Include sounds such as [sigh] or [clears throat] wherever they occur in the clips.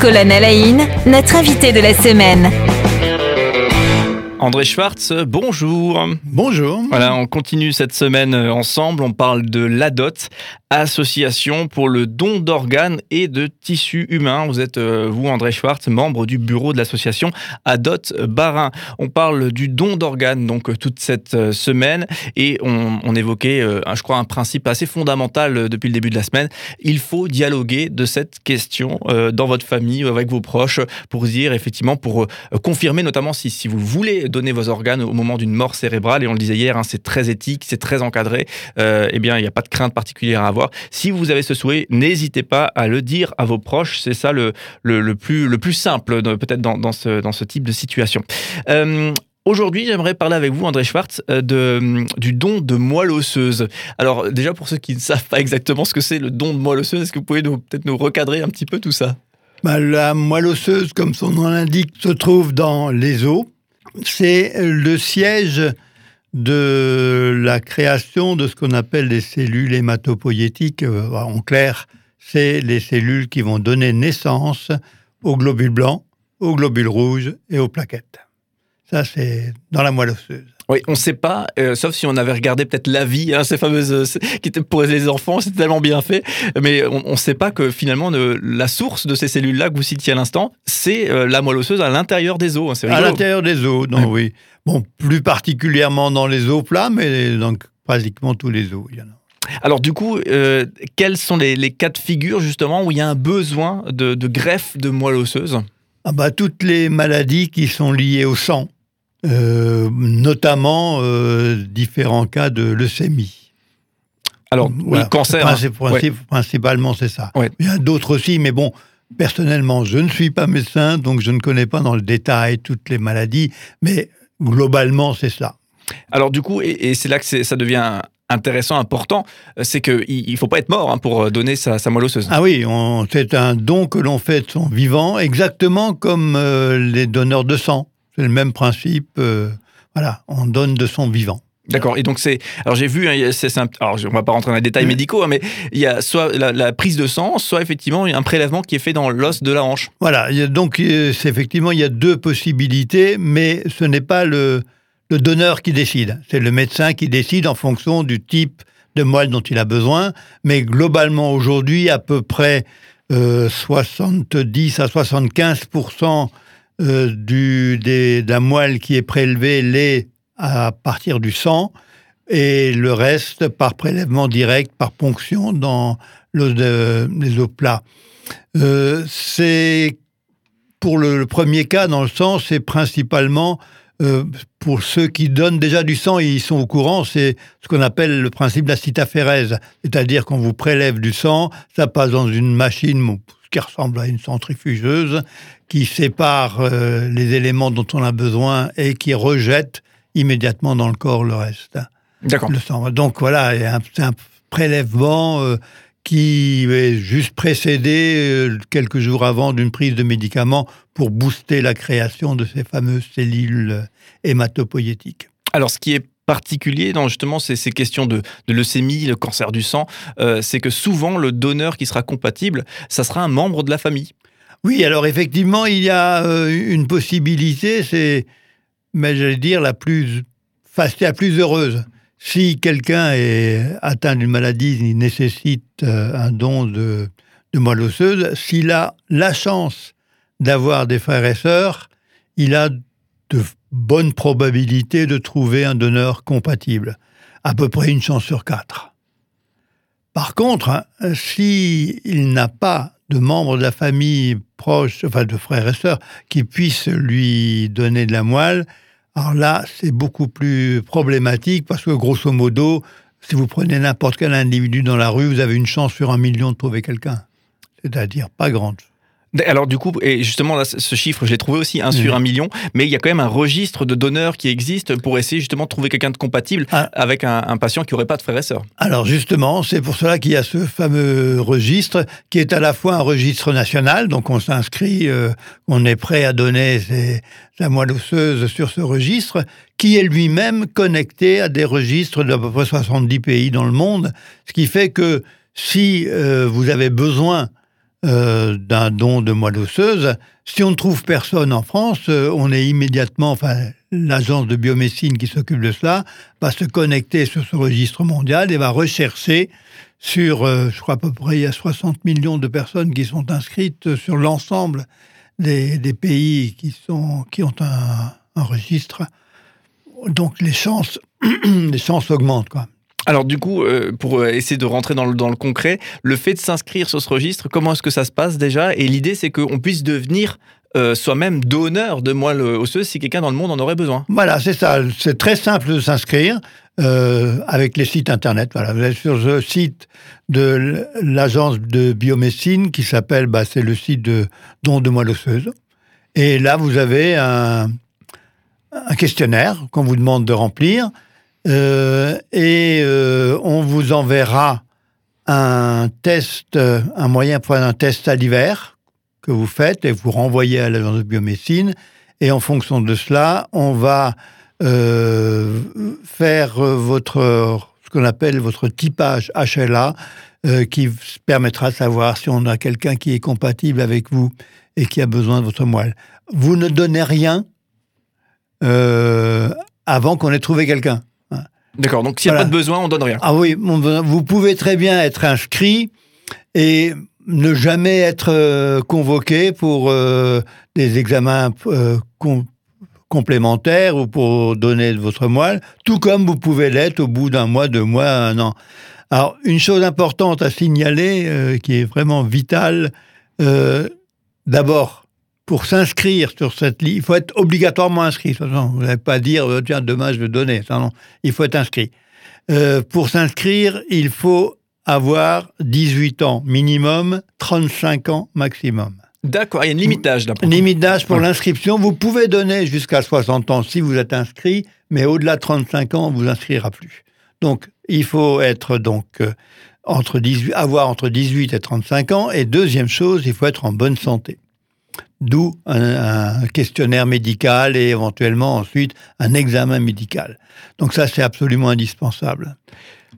Colonel Aïn, notre invité de la semaine. André Schwartz, bonjour. Bonjour. Voilà, on continue cette semaine ensemble. On parle de l'ADOT, Association pour le don d'organes et de tissus humains. Vous êtes, euh, vous, André Schwartz, membre du bureau de l'association ADOT Barin. On parle du don d'organes donc euh, toute cette euh, semaine et on, évoquait, je crois, un principe assez fondamental depuis le début de la semaine. Il faut dialoguer de cette question dans votre famille, avec vos proches, pour dire effectivement, pour confirmer notamment si, si vous voulez donner vos organes au moment d'une mort cérébrale, et on le disait hier, hein, c'est très éthique, c'est très encadré, euh, eh bien, il n'y a pas de crainte particulière à avoir. Si vous avez ce souhait, n'hésitez pas à le dire à vos proches, c'est ça le, le, plus, le plus simple, peut-être dans, dans, ce, dans ce type de situation. Euh, aujourd'hui, j'aimerais parler avec vous, André Schwartz, euh, de, du don de moelle osseuse. Alors, déjà, pour ceux qui ne savent pas exactement ce que c'est le don de moelle osseuse, est-ce que vous pouvez peut-être nous recadrer un petit peu tout ça? Bah, La moelle osseuse, comme son nom l'indique, se trouve dans les os c'est le siège de la création de ce qu'on appelle les cellules hématopoïétiques. Euh, en clair, c'est les cellules qui vont donner naissance aux globules blancs, aux globules rouges et aux plaquettes. Ça, c'est dans la moelle osseuse. Oui, on ne sait pas, euh, sauf si on avait regardé peut-être la vie, hein, ces fameuses, euh, qui étaient pour les enfants, c'est tellement bien fait, mais on ne sait pas que finalement la source de ces cellules-là que vous citiez à l'instant, c'est euh, la moelle osseuse à l'intérieur des os. Hein, à l'intérieur des os, non, oui. Bon, plus particulièrement dans les os plats, mais dans pratiquement tous les os, il y en a. Alors du coup, quels sont les, cas de figure justement où il y a un besoin de, greffe de moelle osseuse? Ah bah, Toutes les maladies qui sont liées au sang. Euh, notamment euh, différents cas de leucémie. Alors, oui, cancer. Hein. Principalement, c'est ça. Il y a d'autres aussi, mais bon, personnellement, je ne suis pas médecin, donc je ne connais pas dans le détail toutes les maladies, mais globalement, c'est cela. Alors, du coup, et, c'est là que ça devient intéressant, important, c'est qu'il ne faut pas être mort hein, pour donner sa, sa moelle osseuse. Ah oui, c'est un don que l'on fait de son vivant, exactement comme euh, les donneurs de sang. C'est le même principe. Euh, voilà, on donne de son vivant. D'accord. Et donc c'est, alors j'ai vu, hein, c'est, alors on va pas rentrer dans les détails médicaux, hein, mais il y a soit la, prise de sang, soit effectivement un prélèvement qui est fait dans l'os de la hanche. Voilà. Donc c'est effectivement il y a deux possibilités, mais ce n'est pas le, le donneur qui décide, c'est le médecin qui décide en fonction du type de moelle dont il a besoin. Mais globalement aujourd'hui, à peu près 70 euh, à 75 euh, du, de la moelle qui est prélevée l'est à partir du sang et le reste par prélèvement direct, par ponction dans les os plats. Euh, c'est pour le, premier cas, dans le sang, c'est principalement euh, pour ceux qui donnent déjà du sang, ils sont au courant, c'est ce qu'on appelle le principe de la cytaphérèse. C'est-à-dire qu'on vous prélève du sang, ça passe dans une machine qui ressemble à une centrifugeuse, qui sépare euh, les éléments dont on a besoin et qui rejette immédiatement dans le corps le reste. D'accord. Donc voilà, c'est un, prélèvement euh, qui est juste précédé euh, quelques jours avant d'une prise de médicaments pour booster la création de ces fameuses cellules hématopoïétiques. Alors, ce qui est particulier dans justement ces, ces questions de, leucémie, le cancer du sang, c'est que souvent le donneur qui sera compatible, ça sera un membre de la famille. Oui, alors effectivement, il y a euh, une possibilité, c'est, mais j'allais dire, la plus la plus heureuse. Si quelqu'un est atteint d'une maladie, il nécessite euh, un don de, moelle osseuse, s'il a la chance d'avoir des frères et sœurs, il a de bonnes probabilités de trouver un donneur compatible. À peu près une chance sur quatre. Par contre, s'il hein, si n'a pas de membres de la famille proches, enfin de frères et sœurs, qui puissent lui donner de la moelle, alors là, c'est beaucoup plus problématique parce que grosso modo, si vous prenez n'importe quel individu dans la rue, vous avez une chance sur un million de trouver quelqu'un. C'est-à-dire pas grande. Alors du coup, et justement là, ce chiffre, je l'ai trouvé aussi, 1 sur 1 million, mais il y a quand même un registre de donneurs qui existe pour essayer justement de trouver quelqu'un de compatible ah. avec un, patient qui n'aurait pas de frères et sœurs. Alors justement, c'est pour cela qu'il y a ce fameux registre qui est à la fois un registre national, donc on s'inscrit, euh, on est prêt à donner sa moelle osseuse sur ce registre, qui est lui-même connecté à des registres d'à peu près 70 pays dans le monde, ce qui fait que si euh, vous avez besoin euh, d'un don de moelle osseuse. Si on ne trouve personne en France, euh, on est immédiatement, enfin, l'agence de biomédecine qui s'occupe de cela va se connecter sur ce registre mondial et va rechercher sur, euh, je crois à peu près, il y a 60 millions de personnes qui sont inscrites sur l'ensemble des, pays qui, sont, qui ont un, un registre. Donc les chances, [clears throat] les chances augmentent, quoi. Alors du coup, euh, pour euh, essayer de rentrer dans le, concret, le fait de s'inscrire sur ce registre, comment est-ce que ça se passe déjà? Et l'idée, c'est qu'on puisse devenir euh, soi-même donneur de moelle osseuse si quelqu'un dans le monde en aurait besoin. Voilà, c'est ça. C'est très simple de s'inscrire avec les sites internet. Voilà, vous êtes sur le site de l'agence de biomédecine qui s'appelle, bah, c'est le site de don de moelle osseuse. Et là, vous avez un questionnaire qu'on vous demande de remplir. Euh, et euh, on vous enverra un test, euh, un moyen pour un test salivaire que vous faites et vous renvoyez à l'agence de biomédecine. Et en fonction de cela, on va faire votre ce qu'on appelle votre typage HLA, qui permettra de savoir si on a quelqu'un qui est compatible avec vous et qui a besoin de votre moelle. Vous ne donnez rien avant qu'on ait trouvé quelqu'un. D'accord, donc s'il n'y a Voilà. pas de besoin, on donne rien. Ah oui, vous pouvez très bien être inscrit et ne jamais être euh, convoqué pour euh, des examens euh, com- complémentaires ou pour donner de votre moelle, tout comme vous pouvez l'être au bout d'un mois, deux mois, un an. Alors, une chose importante à signaler, euh, qui est vraiment vitale, d'abord, pour s'inscrire sur cette liste, il faut être obligatoirement inscrit. De toute façon, Vous n'allez pas dire, euh, tiens, demain je vais donner. Ça, non. Il faut être inscrit. Euh, pour s'inscrire, il faut avoir 18 ans minimum, 35 ans maximum. D'accord, il y a une limite d'âge là. pour le coup. Limite d'âge pour Ouais. l'inscription, vous pouvez donner jusqu'à 60 ans si vous êtes inscrit, mais au-delà de 35 ans, on vous inscrira plus. Donc, il faut être donc euh, entre 18, avoir entre 18 et 35 ans. Et deuxième chose, il faut être en bonne santé. D'où un, un questionnaire médical et éventuellement ensuite un examen médical. Donc ça, c'est absolument indispensable.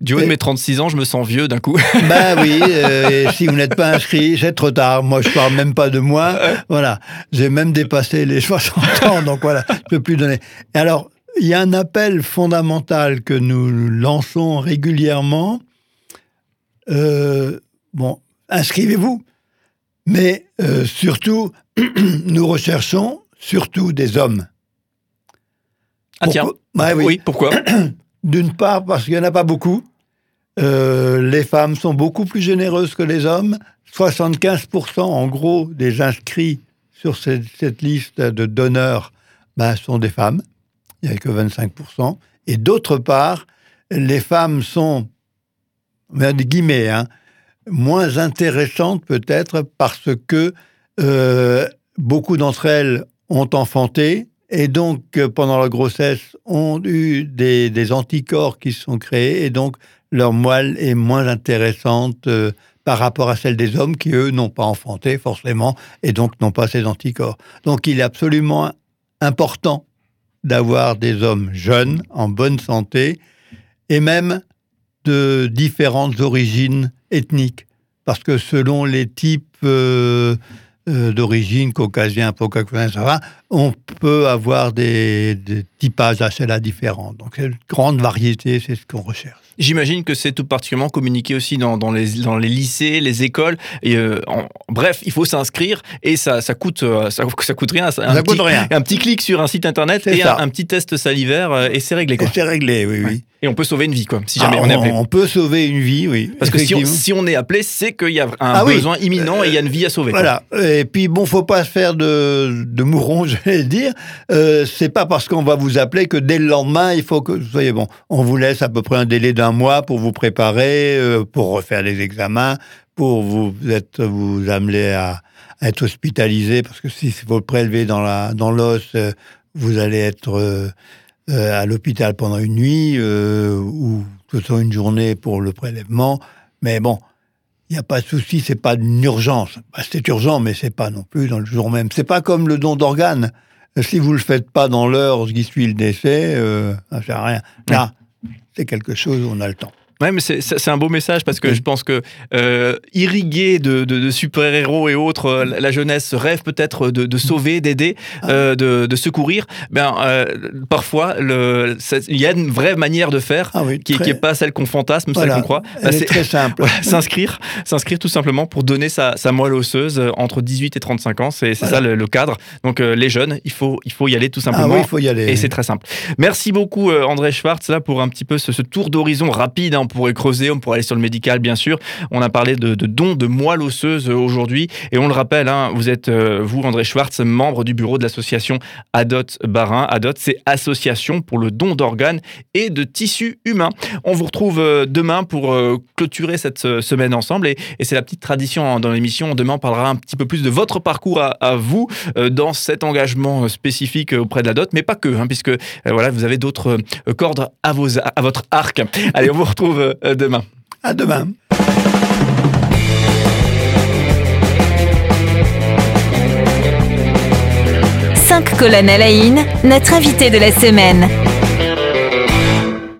Du haut de mes 36 ans, je me sens vieux d'un coup. [laughs] Ben oui, [laughs] euh, et si vous n'êtes pas inscrit, c'est trop tard. Moi, je parle même pas de moi. Voilà, j'ai même dépassé les [laughs] 60 ans, donc voilà, je peux plus donner. Alors, il y a un appel fondamental que nous lançons régulièrement. Euh, bon, inscrivez-vous, mais euh, surtout, [clears throat] nous recherchons surtout des hommes. Ah tiens. Pourquoi? Ouais, oui. oui, pourquoi? [clears throat] D'une part, parce qu'il n'y en a pas beaucoup. Euh, les femmes sont beaucoup plus généreuses que les hommes. 75% en gros des inscrits sur cette, cette liste de donneurs ben, sont des femmes. Il n'y a que 25%. Et d'autre part, les femmes sont, mais des guillemets, hein, moins intéressantes peut-être parce que euh, beaucoup d'entre elles ont enfanté et donc euh, pendant la grossesse ont eu des, des anticorps qui se sont créés et donc leur moelle est moins intéressante euh, par rapport à celle des hommes qui, eux, n'ont pas enfanté forcément et donc n'ont pas ces anticorps. Donc il est absolument important d'avoir des hommes jeunes, en bonne santé, et même de différentes origines ethniques. Parce que selon les types euh, euh, d'origine, caucasien, caucasien, ça va, on peut avoir des, des typages HLA différents. Donc, une grande variété, c'est ce qu'on recherche. J'imagine que c'est tout particulièrement communiqué aussi dans, dans, les, dans les lycées, les écoles. Et euh, en- bref, il faut s'inscrire et ça, ça, coûte, euh, ça, [laughs] ça coûte rien. Un Ça petit, coûte rien. Un petit clic sur un site internet et un, un petit test salivaire euh, et c'est réglé. Et c'est réglé, oui, oui. Et on peut sauver une vie, quoi, si jamais Ah, on est appelé. on peut sauver une vie, oui. Parce que si on, effectivement. si on est appelé, c'est qu'il y a un Ah oui. besoin imminent et il y a une vie à sauver. quoi. Voilà. Et puis bon, faut pas se faire de, de j'allais dire. Euh, c'est pas parce qu'on va vous appeler que dès le lendemain, il faut que vous soyez bon. On vous laisse à peu près un délai d'un mois pour vous préparer, euh, pour refaire les examens, pour vous être vous amener à, être hospitalisé, parce que si vous le prélevez dans la dans l'os, euh, vous allez être euh, à l'hôpital pendant une nuit ou plutôt une journée pour le prélèvement. Mais bon, il n'y a pas de souci, c'est pas une urgence. Bah, c'est urgent, mais c'est pas non plus dans le jour même. C'est pas comme le don d'organes. Euh, Si vous le faites pas dans l'heure qui suit le décès, euh, ça sert à rien. Là, c'est quelque chose où on a le temps. Ouais, mais c'est- un beau message parce que Oui. je pense que euh, irriguer de, de- de super-héros et autres, euh, la jeunesse rêve peut-être de, de sauver, d'aider, Ah. euh, de, de secourir. Ben, euh, parfois, il y a une vraie manière de faire Ah oui, qui très- n'est pas celle qu'on fantasme, voilà. celle qu'on croit. Ben, c'est- très simple. [laughs] Voilà, s'inscrire, s'inscrire tout simplement pour donner sa, sa moelle osseuse entre 18 et 35 ans, c'est Voilà. ça le, le cadre. Donc les jeunes, il faut, il faut y aller tout Ah simplement. oui, il faut y aller. Et c'est très simple. Merci beaucoup André Schwartz là pour un petit peu ce, ce tour d'horizon rapide. hein. On pourrait creuser, on pourrait aller sur le médical bien sûr. On a parlé de, dons de moelle osseuse euh, aujourd'hui et on le rappelle, hein, vous êtes euh, vous André Schwartz, membre du bureau de l'association Adot Barin. Adot, c'est association pour le don d'organes et de tissus humains. On vous retrouve euh, demain pour clôturer cette semaine ensemble et, c'est la petite tradition hein, dans l'émission. Demain, on parlera un petit peu plus de votre parcours à, vous dans cet engagement spécifique auprès de la mais pas que, hein, puisque voilà, vous avez d'autres cordes à votre arc. Allez, on vous retrouve euh, demain. À demain. Cinq colonnes à la notre invité de la semaine.